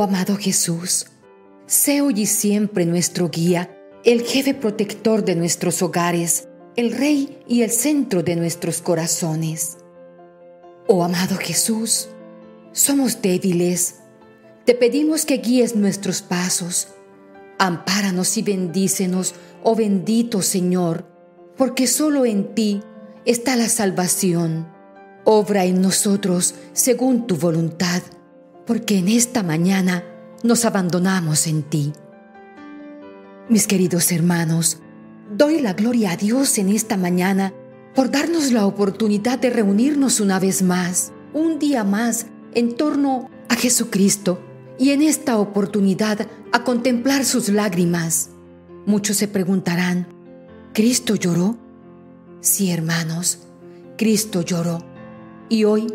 Oh amado Jesús, sé hoy y siempre nuestro guía, el jefe protector de nuestros hogares, el rey y el centro de nuestros corazones. Oh amado Jesús, somos débiles. Te pedimos que guíes nuestros pasos. Ampáranos y bendícenos, oh bendito Señor, porque solo en ti está la salvación. Obra en nosotros según tu voluntad, porque en esta mañana nos abandonamos en ti. Mis queridos hermanos, doy la gloria a Dios en esta mañana por darnos la oportunidad de reunirnos una vez más, un día más, en torno a Jesucristo y en esta oportunidad a contemplar sus lágrimas. Muchos se preguntarán, ¿Cristo lloró? Sí, hermanos, Cristo lloró. Y hoy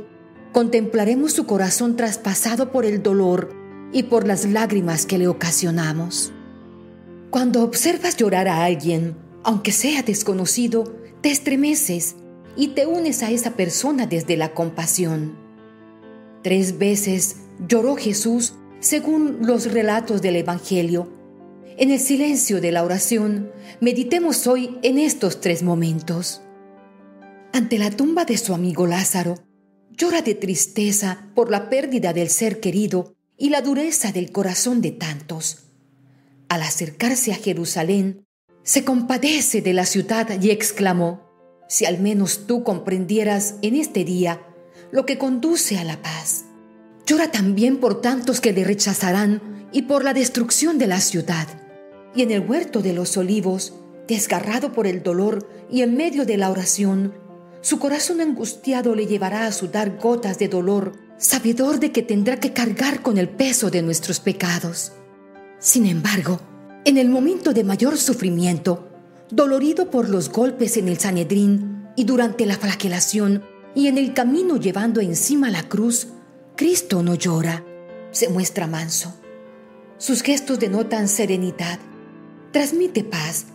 contemplaremos su corazón traspasado por el dolor y por las lágrimas que le ocasionamos. Cuando observas llorar a alguien, aunque sea desconocido, te estremeces y te unes a esa persona desde la compasión. Tres veces lloró Jesús según los relatos del Evangelio en el silencio de la oración, meditemos hoy en estos tres momentos. Ante la tumba de su amigo Lázaro, llora de tristeza por la pérdida del ser querido y la dureza del corazón de tantos. Al acercarse a Jerusalén, se compadece de la ciudad y exclamó, si al menos tú comprendieras en este día lo que conduce a la paz. Llora también por tantos que le rechazarán y por la destrucción de la ciudad y en el huerto de los olivos, desgarrado por el dolor y en medio de la oración, su corazón angustiado le llevará a sudar gotas de dolor, sabedor de que tendrá que cargar con el peso de nuestros pecados. Sin embargo, en el momento de mayor sufrimiento, dolorido por los golpes en el Sanedrín y durante la flagelación y en el camino llevando encima la cruz, Cristo no llora, se muestra manso. Sus gestos denotan serenidad transmite paz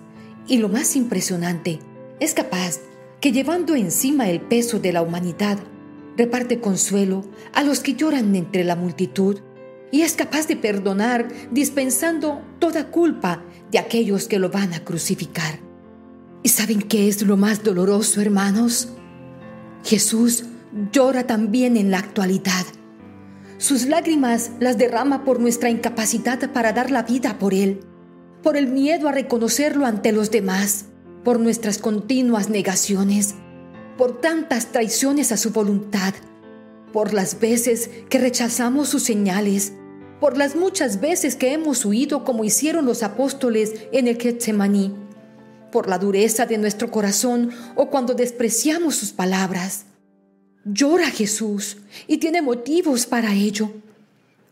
y lo más impresionante, es capaz que llevando encima el peso de la humanidad, reparte consuelo a los que lloran entre la multitud y es capaz de perdonar dispensando toda culpa de aquellos que lo van a crucificar. ¿Y saben qué es lo más doloroso, hermanos? Jesús llora también en la actualidad. Sus lágrimas las derrama por nuestra incapacidad para dar la vida por Él por el miedo a reconocerlo ante los demás, por nuestras continuas negaciones, por tantas traiciones a su voluntad, por las veces que rechazamos sus señales, por las muchas veces que hemos huido como hicieron los apóstoles en el Getsemaní, por la dureza de nuestro corazón o cuando despreciamos sus palabras. Llora Jesús y tiene motivos para ello.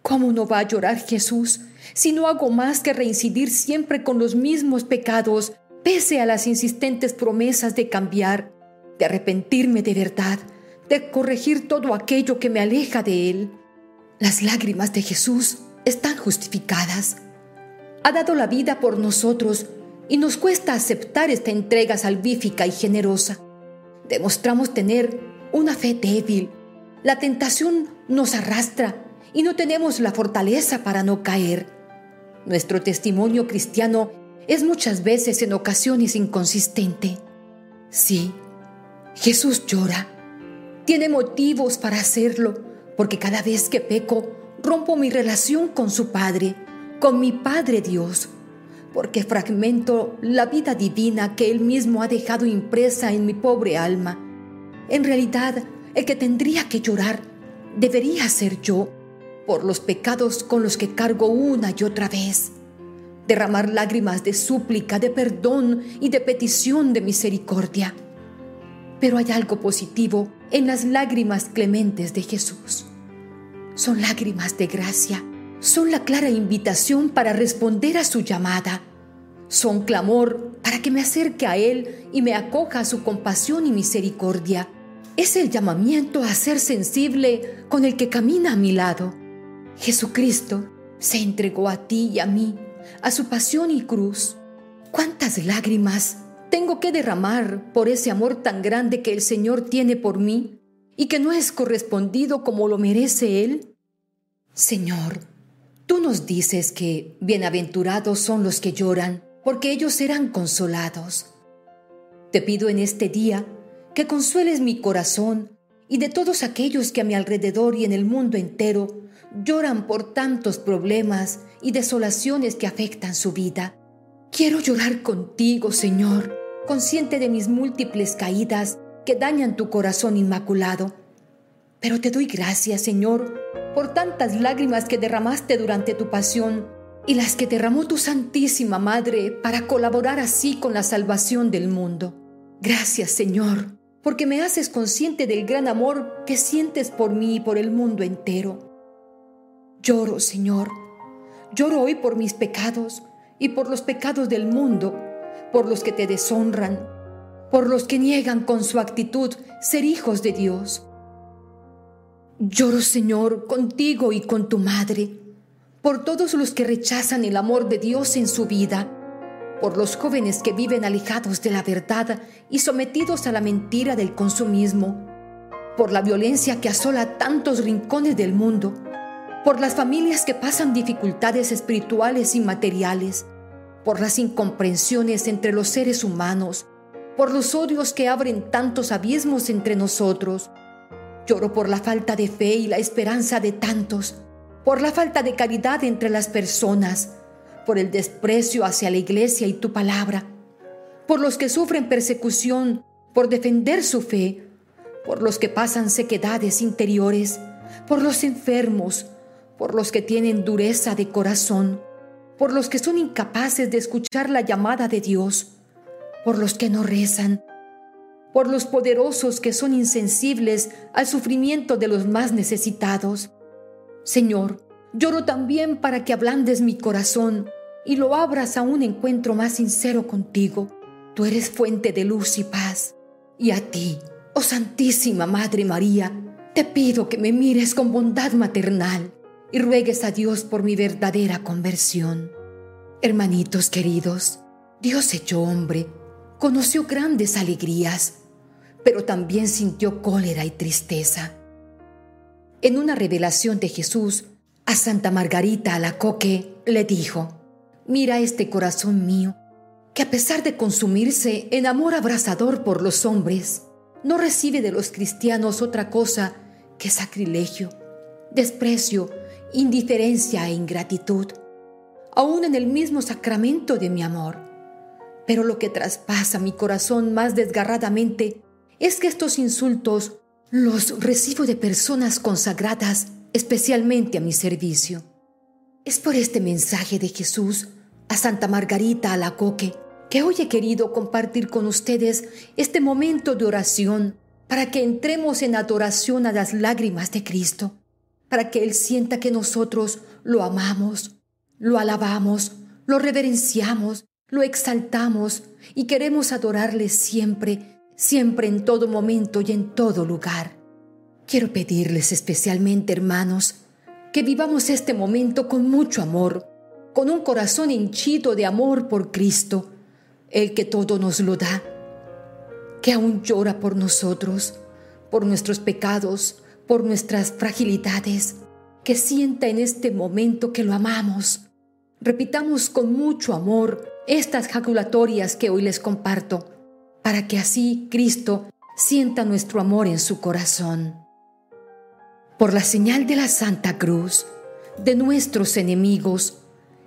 ¿Cómo no va a llorar Jesús si no hago más que reincidir siempre con los mismos pecados, pese a las insistentes promesas de cambiar, de arrepentirme de verdad, de corregir todo aquello que me aleja de Él? Las lágrimas de Jesús están justificadas. Ha dado la vida por nosotros y nos cuesta aceptar esta entrega salvífica y generosa. Demostramos tener una fe débil. La tentación nos arrastra y no tenemos la fortaleza para no caer. Nuestro testimonio cristiano es muchas veces en ocasiones inconsistente. Sí, Jesús llora. Tiene motivos para hacerlo, porque cada vez que peco, rompo mi relación con su Padre, con mi Padre Dios, porque fragmento la vida divina que Él mismo ha dejado impresa en mi pobre alma. En realidad, el que tendría que llorar debería ser yo, por los pecados con los que cargo una y otra vez. Derramar lágrimas de súplica, de perdón y de petición de misericordia. Pero hay algo positivo en las lágrimas clementes de Jesús. Son lágrimas de gracia, son la clara invitación para responder a su llamada, son clamor para que me acerque a Él y me acoja a su compasión y misericordia. Es el llamamiento a ser sensible con el que camina a mi lado Jesucristo se entregó a ti y a mí, a su pasión y cruz. ¿Cuántas lágrimas tengo que derramar por ese amor tan grande que el Señor tiene por mí y que no es correspondido como lo merece Él? Señor, tú nos dices que bienaventurados son los que lloran, porque ellos serán consolados. Te pido en este día que consueles mi corazón y de todos aquellos que a mi alrededor y en el mundo entero lloran por tantos problemas y desolaciones que afectan su vida. Quiero llorar contigo, Señor, consciente de mis múltiples caídas que dañan tu corazón inmaculado. Pero te doy gracias, Señor, por tantas lágrimas que derramaste durante tu pasión y las que derramó tu Santísima Madre para colaborar así con la salvación del mundo. Gracias, Señor, porque me haces consciente del gran amor que sientes por mí y por el mundo entero. Lloro, Señor, lloro hoy por mis pecados y por los pecados del mundo, por los que te deshonran, por los que niegan con su actitud ser hijos de Dios. Lloro, Señor, contigo y con tu madre, por todos los que rechazan el amor de Dios en su vida, por los jóvenes que viven alejados de la verdad y sometidos a la mentira del consumismo, por la violencia que asola tantos rincones del mundo, por las familias que pasan dificultades espirituales y materiales, por las incomprensiones entre los seres humanos, por los odios que abren tantos abismos entre nosotros, Lloro por la falta de fe y la esperanza de tantos, por la falta de caridad entre las personas, por el desprecio hacia la iglesia y tu palabra, por los que sufren persecución por defender su fe, por los que pasan sequedades interiores, por los enfermos, por los que tienen dureza de corazón, por los que son incapaces de escuchar la llamada de Dios, por los que no rezan, por los poderosos que son insensibles al sufrimiento de los más necesitados. Señor, lloro también para que ablandes mi corazón y lo abras a un encuentro más sincero contigo. Tú eres fuente de luz y paz. Y a ti, oh Santísima Madre María, te pido que me mires con bondad maternal y ruegues a Dios por mi verdadera conversión. Hermanitos queridos, Dios hecho hombre, conoció grandes alegrías, pero también sintió cólera y tristeza. En una revelación de Jesús, a Santa Margarita Alacoque le dijo, mira este corazón mío, que a pesar de consumirse en amor abrasador por los hombres, no recibe de los cristianos otra cosa que sacrilegio, desprecio, indiferencia e ingratitud, aún en el mismo sacramento de mi amor. Pero lo que traspasa mi corazón más desgarradamente es que estos insultos los recibo de personas consagradas especialmente a mi servicio. Es por este mensaje de Jesús a Santa Margarita Alacoque que hoy he querido compartir con ustedes este momento de oración para que entremos en adoración a las lágrimas de Cristo, para que Él sienta que nosotros lo amamos, lo alabamos, lo reverenciamos, lo exaltamos y queremos adorarle siempre, siempre en todo momento y en todo lugar. Quiero pedirles especialmente, hermanos, que vivamos este momento con mucho amor, con un corazón hinchido de amor por Cristo, el que todo nos lo da, que aún llora por nosotros, por nuestros pecados, por nuestras fragilidades, que sienta en este momento que lo amamos. Repitamos con mucho amor estas jaculatorias que hoy les comparto, para que así Cristo sienta nuestro amor en su corazón. Por la señal de la Santa Cruz, de nuestros enemigos,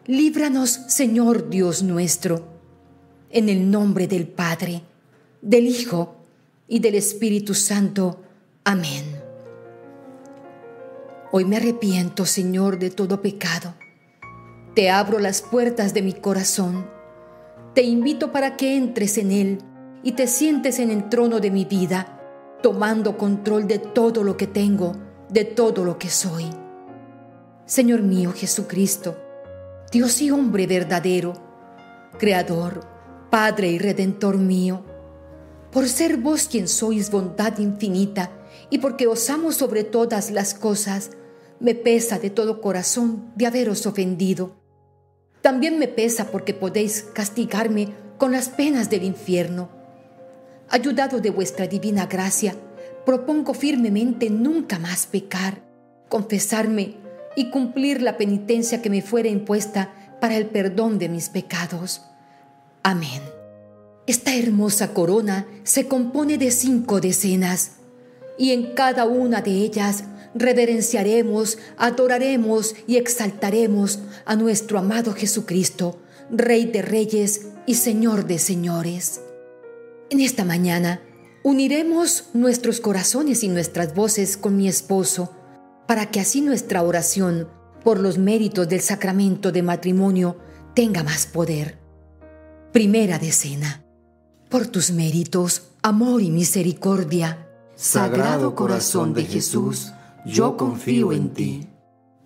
líbranos, Señor Dios nuestro, en el nombre del Padre, del Hijo y del Espíritu Santo. Amén. Hoy me arrepiento, Señor, de todo pecado. Te abro las puertas de mi corazón te invito para que entres en Él y te sientes en el trono de mi vida, tomando control de todo lo que tengo, de todo lo que soy. Señor mío Jesucristo, Dios y hombre verdadero, Creador, Padre y Redentor mío, por ser vos quien sois bondad infinita y porque os amo sobre todas las cosas, me pesa de todo corazón de haberos ofendido también me pesa porque podéis castigarme con las penas del infierno. Ayudado de vuestra divina gracia, propongo firmemente nunca más pecar, confesarme y cumplir la penitencia que me fuera impuesta para el perdón de mis pecados. Amén. Esta hermosa corona se compone de cinco decenas y en cada una de ellas reverenciaremos, adoraremos y exaltaremos a nuestro amado Jesucristo, Rey de Reyes y Señor de Señores. En esta mañana uniremos nuestros corazones y nuestras voces con mi esposo, para que así nuestra oración por los méritos del sacramento de matrimonio tenga más poder. Primera decena. Por tus méritos, amor y misericordia. Sagrado corazón de Jesús, yo confío en ti.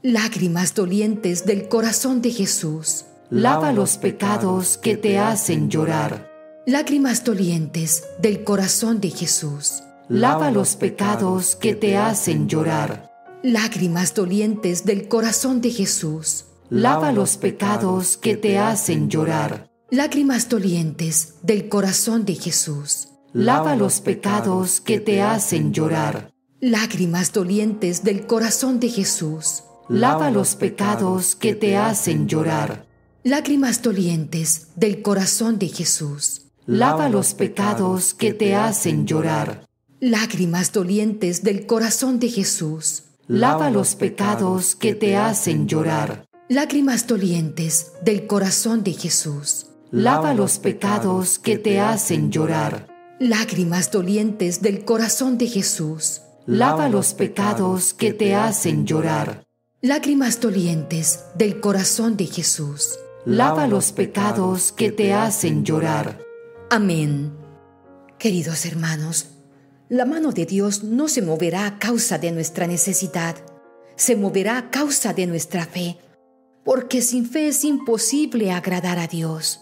Lágrimas dolientes del corazón de Jesús. Lava los pecados que te hacen llorar. Lágrimas dolientes del corazón de Jesús. Lava los pecados que te hacen llorar. Lágrimas dolientes del corazón de Jesús. Lava los pecados que te hacen llorar. Lágrimas dolientes del corazón de Jesús. Lava los pecados que te hacen llorar. Lágrimas dolientes del corazón de Jesús. Lava los pecados que te hacen llorar. Lágrimas dolientes del corazón de Jesús. Lava los pecados que te hacen llorar. Lágrimas dolientes del corazón de Jesús. Lava los pecados que te hacen llorar. Lágrimas dolientes del corazón de Jesús. Lava los pecados que te hacen llorar. Lágrimas dolientes del corazón de Jesús. Lava los pecados que te hacen llorar. Lágrimas dolientes del corazón de Jesús. Lava los pecados que te hacen llorar. Amén. Queridos hermanos, la mano de Dios no se moverá a causa de nuestra necesidad, se moverá a causa de nuestra fe, porque sin fe es imposible agradar a Dios.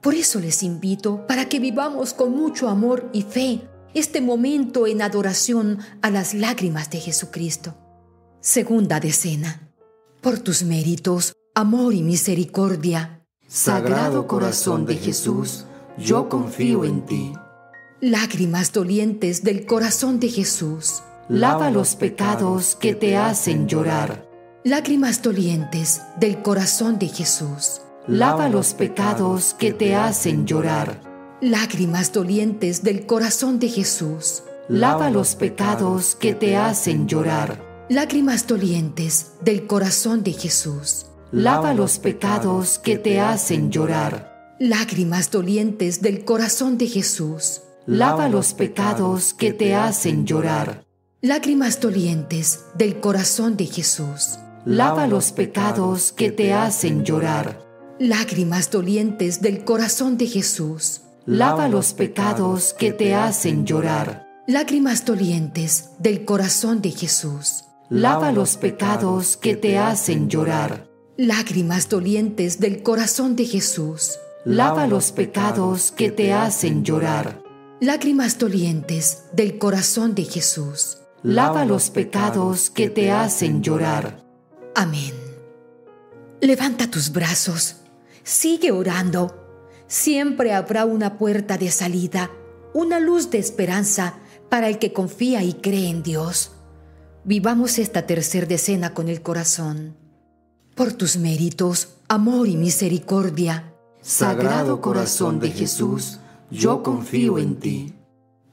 Por eso les invito para que vivamos con mucho amor y fe este momento en adoración a las lágrimas de Jesucristo. Segunda decena. Por tus méritos, amor y misericordia. Sagrado corazón de Jesús, yo confío en ti. Lágrimas dolientes del corazón de Jesús. Lava los pecados que te hacen llorar. Lágrimas dolientes del corazón de Jesús. Lava los pecados que te hacen llorar. Lágrimas dolientes del corazón de Jesús. Lava los pecados que te hacen llorar. Lágrimas dolientes del corazón de Jesús. Lava los pecados que te hacen llorar. Lágrimas dolientes del corazón de Jesús. Lava los pecados que te hacen llorar. Lágrimas dolientes del corazón de Jesús. Lava los pecados que te hacen llorar. Lágrimas dolientes del corazón de Jesús. Lava los pecados que te hacen llorar. Lágrimas dolientes del corazón de Jesús. Lava los pecados que te hacen llorar. Lágrimas dolientes del corazón de Jesús. Lava los pecados que te hacen llorar. Lágrimas dolientes del corazón de Jesús. Lava los pecados que te hacen llorar. Amén. Levanta tus brazos. Sigue orando. Siempre habrá una puerta de salida, una luz de esperanza para el que confía y cree en Dios. Vivamos esta tercer decena con el corazón. Por tus méritos, amor y misericordia, Sagrado corazón de Jesús, yo confío en ti.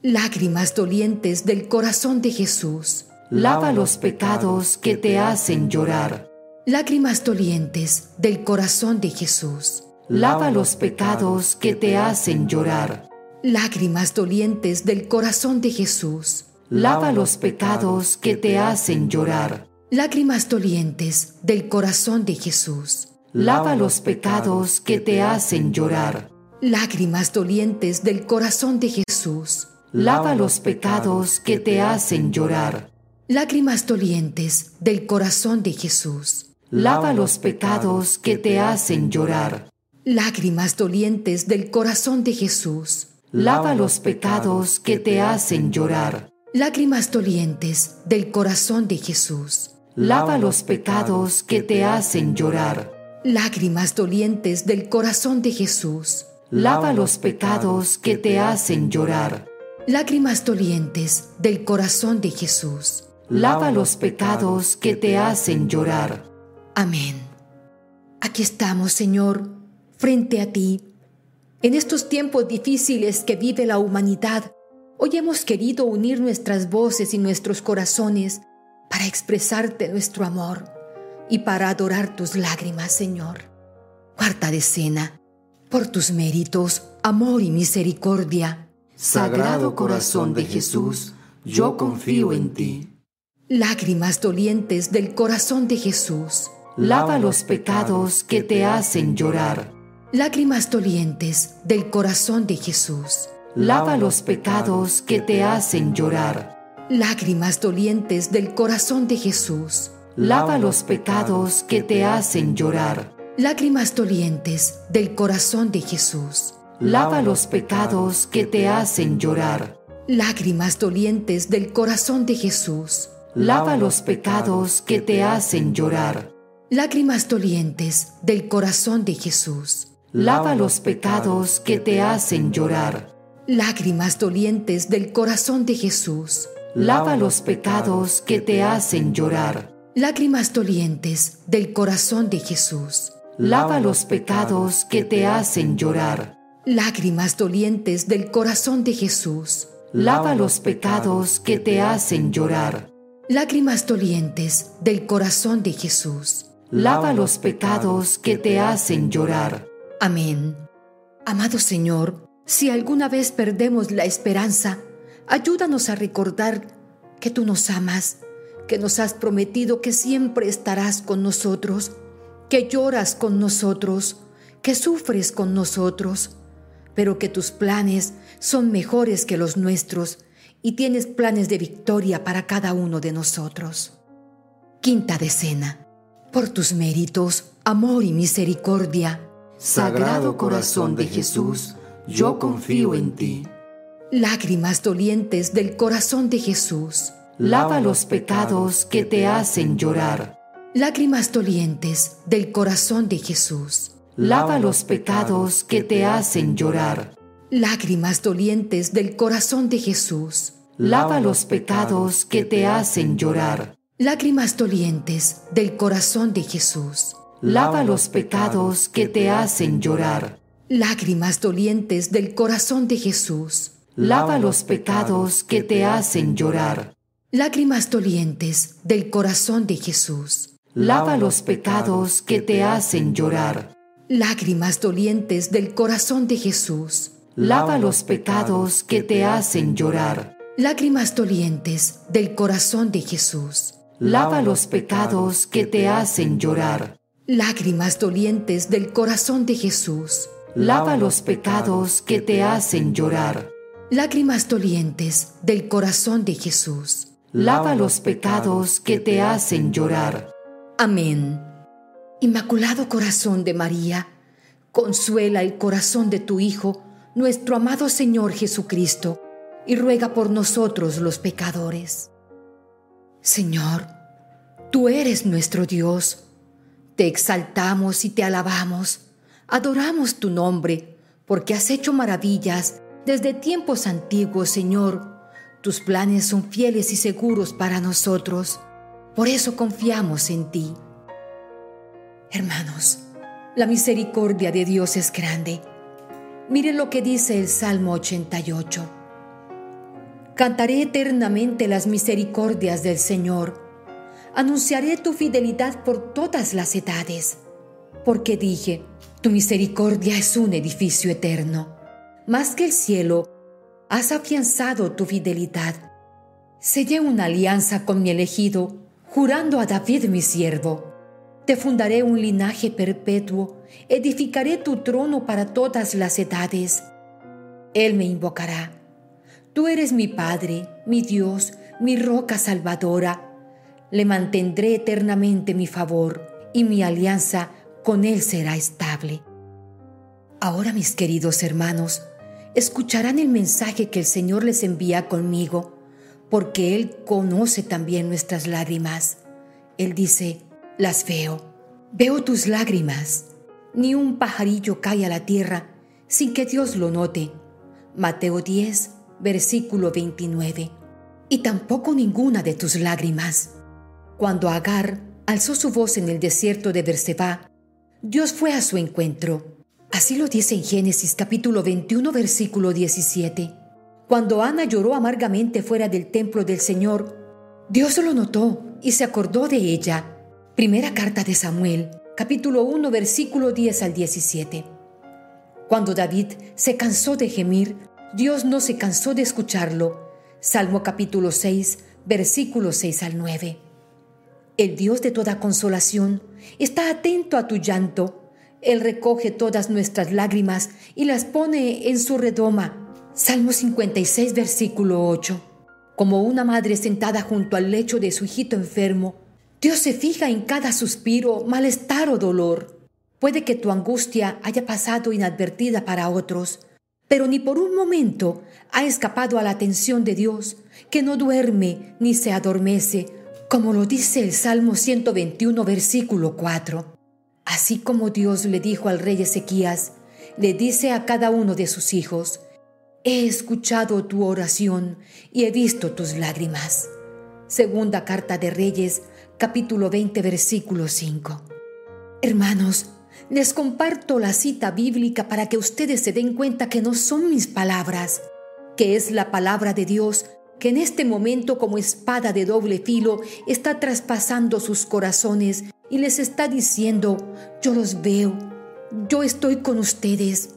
Lágrimas dolientes del corazón de Jesús. Lava los pecados que te hacen llorar. Lágrimas dolientes del corazón de Jesús. Lava los pecados que te hacen llorar. Lágrimas dolientes del corazón de Jesús. Lava los pecados que te hacen llorar. Lágrimas dolientes del corazón de Jesús. Lava los pecados que te hacen llorar. Lágrimas dolientes del corazón de Jesús. Lava los pecados que te hacen llorar. Lágrimas dolientes del corazón de Jesús. Lava los pecados que te hacen llorar. Lágrimas dolientes del corazón de Jesús. Lava los pecados que te hacen llorar. Lágrimas dolientes del corazón de Jesús. Lava los pecados que te hacen llorar. Lágrimas dolientes del corazón de Jesús. Lava los pecados que te hacen llorar. Lágrimas dolientes del corazón de Jesús. lava los pecados que te hacen llorar. Amén. Aquí estamos, Señor, frente a ti. En estos tiempos difíciles que vive la humanidad, hoy hemos querido unir nuestras voces y nuestros corazones para expresarte nuestro amor y para adorar tus lágrimas, Señor. Cuarta decena, por tus méritos, amor y misericordia. Sagrado corazón de Jesús, yo confío en ti. Lágrimas dolientes del corazón de Jesús. Lava los pecados que te hacen llorar. Lágrimas dolientes del corazón de Jesús. Lava los pecados que te hacen llorar. Lágrimas dolientes del corazón de Jesús. Lava los pecados que te hacen llorar. Lágrimas dolientes del corazón de Jesús. Lava los pecados que te hacen llorar. Lágrimas dolientes del corazón de Jesús. Lava los pecados que te hacen llorar. Lágrimas dolientes del corazón de Jesús. Lava los pecados que te hacen llorar. Lágrimas dolientes del corazón de Jesús. Lava los pecados que te hacen llorar. Lágrimas dolientes del corazón de Jesús. Lava los pecados que te hacen llorar. Lágrimas dolientes del corazón de Jesús. Lava los pecados que te hacen llorar. Lágrimas dolientes del corazón de Jesús. Lava los pecados que te hacen llorar. Amén. Amado Señor, si alguna vez perdemos la esperanza, ayúdanos a recordar que tú nos amas, que nos has prometido que siempre estarás con nosotros que lloras con nosotros, que sufres con nosotros, pero que tus planes son mejores que los nuestros y tienes planes de victoria para cada uno de nosotros. Quinta decena. Por tus méritos, amor y misericordia. Sagrado corazón de Jesús, yo confío en ti. Lágrimas dolientes del corazón de Jesús. Lava los pecados que te hacen llorar Lágrimas dolientes del corazón de Jesús. Lava los pecados que te hacen llorar. Lágrimas dolientes del corazón de Jesús. Lava los pecados que te hacen llorar. Lágrimas dolientes del corazón de Jesús. Lava los pecados que te hacen llorar. Lágrimas dolientes del corazón de Jesús. Lava los pecados que te hacen llorar. Lágrimas dolientes del corazón de Jesús lava los pecados que te hacen llorar. Lágrimas dolientes del corazón de Jesús. Lava los pecados que te hacen llorar. Lágrimas dolientes del corazón de Jesús. Lava los pecados que te hacen llorar. Lágrimas dolientes del corazón de Jesús. Lava los pecados que te hacen llorar. Lágrimas dolientes del corazón de Jesús. Lava los pecados que te hacen llorar. Amén. Inmaculado Corazón de María, consuela el corazón de tu Hijo, nuestro amado Señor Jesucristo, y ruega por nosotros los pecadores. Señor, tú eres nuestro Dios. Te exaltamos y te alabamos. Adoramos tu nombre, porque has hecho maravillas desde tiempos antiguos, Señor. Tus planes son fieles y seguros para nosotros. Por eso confiamos en ti. Hermanos, la misericordia de Dios es grande. Miren lo que dice el Salmo 88. Cantaré eternamente las misericordias del Señor. Anunciaré tu fidelidad por todas las edades. Porque dije, tu misericordia es un edificio eterno. Más que el cielo, has afianzado tu fidelidad. Sellé una alianza con mi elegido jurando a David mi siervo, te fundaré un linaje perpetuo, edificaré tu trono para todas las edades. Él me invocará. Tú eres mi Padre, mi Dios, mi roca salvadora. Le mantendré eternamente mi favor y mi alianza con Él será estable. Ahora, mis queridos hermanos, escucharán el mensaje que el Señor les envía conmigo porque Él conoce también nuestras lágrimas. Él dice, las veo, veo tus lágrimas. Ni un pajarillo cae a la tierra sin que Dios lo note. Mateo 10, versículo 29. y tampoco ninguna de tus lágrimas. Cuando Agar alzó su voz en el desierto de Berseba, Dios fue a su encuentro. Así lo dice en Génesis capítulo 21 versículo 17. Cuando Ana lloró amargamente fuera del templo del Señor, Dios lo notó y se acordó de ella. Primera carta de Samuel, capítulo 1, versículo 10 al 17. Cuando David se cansó de gemir, Dios no se cansó de escucharlo. Salmo capítulo 6, versículo 6 al 9. El Dios de toda consolación está atento a tu llanto. Él recoge todas nuestras lágrimas y las pone en su redoma. Salmo 56, versículo 8. Como una madre sentada junto al lecho de su hijito enfermo, Dios se fija en cada suspiro, malestar o dolor. Puede que tu angustia haya pasado inadvertida para otros, pero ni por un momento ha escapado a la atención de Dios, que no duerme ni se adormece, como lo dice el Salmo 121, versículo 4. Así como Dios le dijo al rey Ezequías, le dice a cada uno de sus hijos, He escuchado tu oración y he visto tus lágrimas. Segunda carta de Reyes, capítulo 20, versículo 5. Hermanos, les comparto la cita bíblica para que ustedes se den cuenta que no son mis palabras, que es la palabra de Dios que en este momento como espada de doble filo está traspasando sus corazones y les está diciendo, yo los veo, yo estoy con ustedes,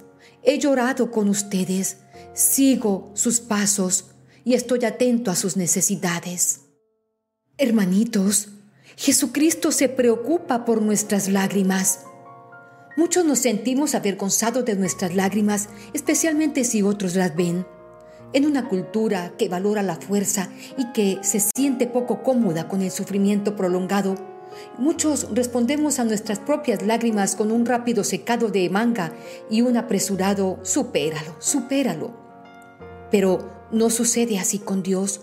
he llorado con ustedes, sigo sus pasos y estoy atento a sus necesidades. Hermanitos, Jesucristo se preocupa por nuestras lágrimas. Muchos nos sentimos avergonzados de nuestras lágrimas, especialmente si otros las ven. En una cultura que valora la fuerza y que se siente poco cómoda con el sufrimiento prolongado, muchos respondemos a nuestras propias lágrimas con un rápido secado de manga y un apresurado supéralo, supéralo. Pero no sucede así con Dios.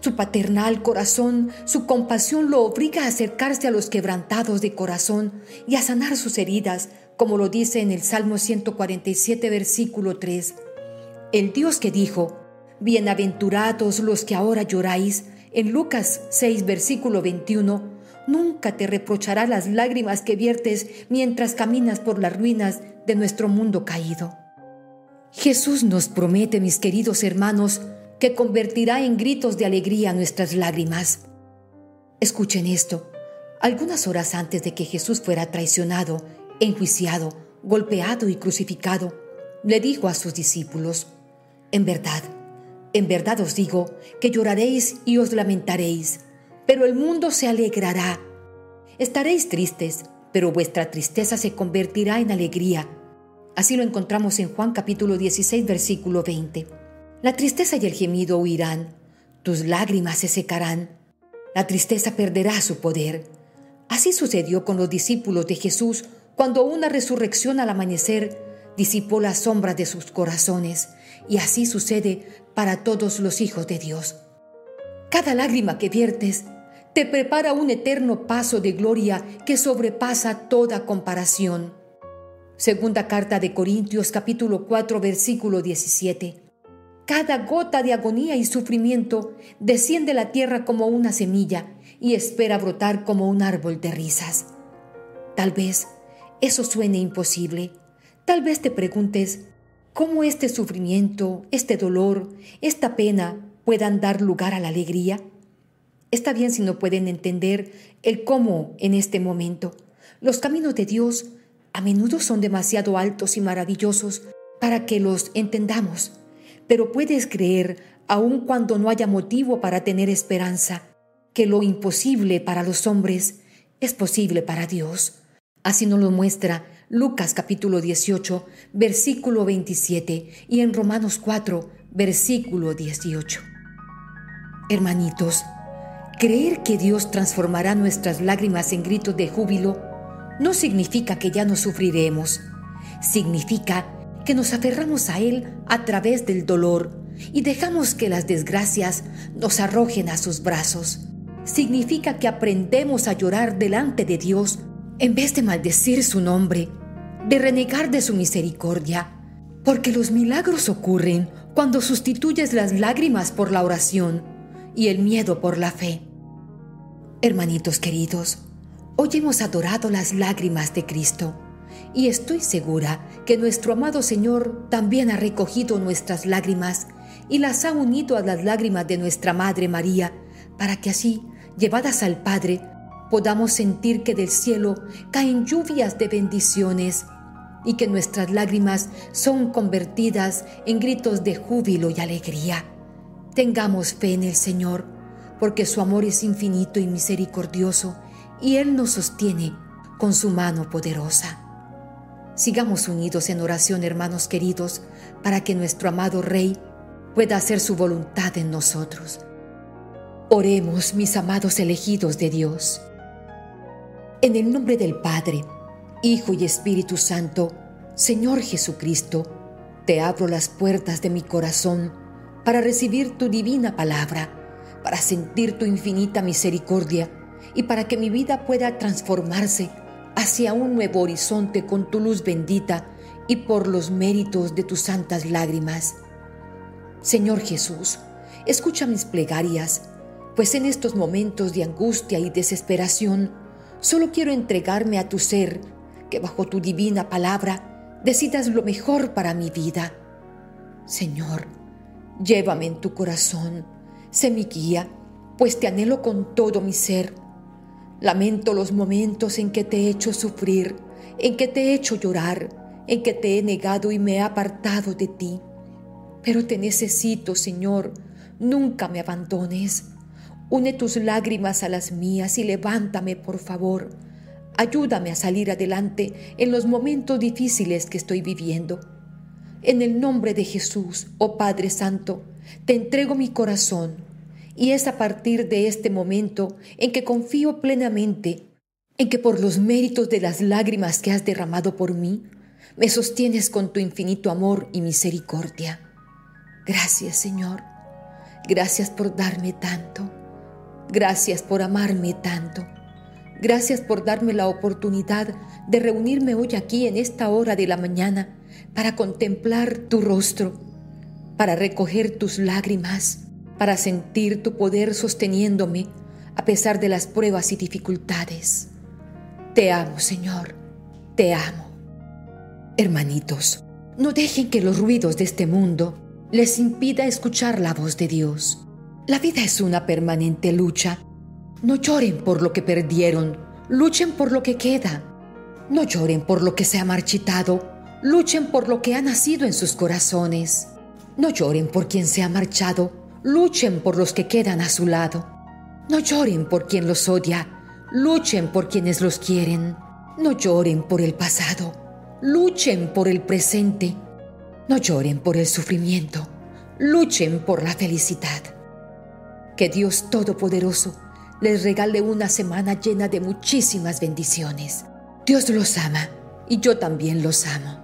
Su paternal corazón, su compasión lo obliga a acercarse a los quebrantados de corazón y a sanar sus heridas, como lo dice en el Salmo 147, versículo 3. El Dios que dijo, Bienaventurados los que ahora lloráis, en Lucas 6, versículo 21, nunca te reprochará las lágrimas que viertes mientras caminas por las ruinas de nuestro mundo caído. Jesús nos promete, mis queridos hermanos, que convertirá en gritos de alegría nuestras lágrimas. Escuchen esto. Algunas horas antes de que Jesús fuera traicionado, enjuiciado, golpeado y crucificado, le dijo a sus discípulos, En verdad, en verdad os digo que lloraréis y os lamentaréis, pero el mundo se alegrará. Estaréis tristes, pero vuestra tristeza se convertirá en alegría Así lo encontramos en Juan capítulo 16, versículo 20. La tristeza y el gemido huirán, tus lágrimas se secarán, la tristeza perderá su poder. Así sucedió con los discípulos de Jesús cuando una resurrección al amanecer disipó las sombras de sus corazones, y así sucede para todos los hijos de Dios. Cada lágrima que viertes te prepara un eterno paso de gloria que sobrepasa toda comparación. Segunda carta de Corintios capítulo 4 versículo 17. Cada gota de agonía y sufrimiento desciende la tierra como una semilla y espera brotar como un árbol de risas. Tal vez eso suene imposible. Tal vez te preguntes cómo este sufrimiento, este dolor, esta pena puedan dar lugar a la alegría. Está bien si no pueden entender el cómo en este momento. Los caminos de Dios a menudo son demasiado altos y maravillosos para que los entendamos, pero puedes creer, aun cuando no haya motivo para tener esperanza, que lo imposible para los hombres es posible para Dios. Así nos lo muestra Lucas capítulo 18, versículo 27 y en Romanos 4, versículo 18. Hermanitos, creer que Dios transformará nuestras lágrimas en gritos de júbilo no significa que ya no sufriremos, significa que nos aferramos a Él a través del dolor y dejamos que las desgracias nos arrojen a sus brazos. Significa que aprendemos a llorar delante de Dios en vez de maldecir su nombre, de renegar de su misericordia, porque los milagros ocurren cuando sustituyes las lágrimas por la oración, y el miedo por la fe. Hermanitos queridos, hoy hemos adorado las lágrimas de Cristo y estoy segura que nuestro amado Señor también ha recogido nuestras lágrimas y las ha unido a las lágrimas de nuestra Madre María, para que así, llevadas al Padre, podamos sentir que del cielo caen lluvias de bendiciones y que nuestras lágrimas son convertidas en gritos de júbilo y alegría. Tengamos fe en el Señor, porque su amor es infinito y misericordioso, y Él nos sostiene con su mano poderosa. Sigamos unidos en oración, hermanos queridos, para que nuestro amado Rey pueda hacer su voluntad en nosotros. Oremos, mis amados elegidos de Dios. En el nombre del Padre, Hijo y Espíritu Santo, Señor Jesucristo, te abro las puertas de mi corazón para recibir tu divina palabra, para sentir tu infinita misericordia y para que mi vida pueda transformarse hacia un nuevo horizonte con tu luz bendita y por los méritos de tus santas lágrimas. Señor Jesús, escucha mis plegarias, pues en estos momentos de angustia y desesperación solo quiero entregarme a tu ser, que bajo tu divina palabra decidas lo mejor para mi vida. Señor, llévame en tu corazón, sé mi guía, pues te anhelo con todo mi ser Lamento los momentos en que te he hecho sufrir, en que te he hecho llorar, en que te he negado y me he apartado de ti. Pero te necesito, Señor, nunca me abandones. Une tus lágrimas a las mías y levántame, por favor. Ayúdame a salir adelante en los momentos difíciles que estoy viviendo. En el nombre de Jesús, oh Padre Santo, te entrego mi corazón y es a partir de este momento en que confío plenamente en que por los méritos de las lágrimas que has derramado por mí, me sostienes con tu infinito amor y misericordia. Gracias, Señor. Gracias por darme tanto. Gracias por amarme tanto. Gracias por darme la oportunidad de reunirme hoy aquí en esta hora de la mañana para contemplar tu rostro, para recoger tus lágrimas para sentir tu poder sosteniéndome a pesar de las pruebas y dificultades. Te amo, Señor, te amo. Hermanitos, no dejen que los ruidos de este mundo les impida escuchar la voz de Dios. La vida es una permanente lucha. No lloren por lo que perdieron, luchen por lo que queda. No lloren por lo que se ha marchitado, luchen por lo que ha nacido en sus corazones. No lloren por quien se ha marchado, luchen por los que quedan a su lado. No lloren por quien los odia, luchen por quienes los quieren. No lloren por el pasado, luchen por el presente. No lloren por el sufrimiento, luchen por la felicidad. Que Dios Todopoderoso les regale una semana llena de muchísimas bendiciones. Dios los ama y yo también los amo.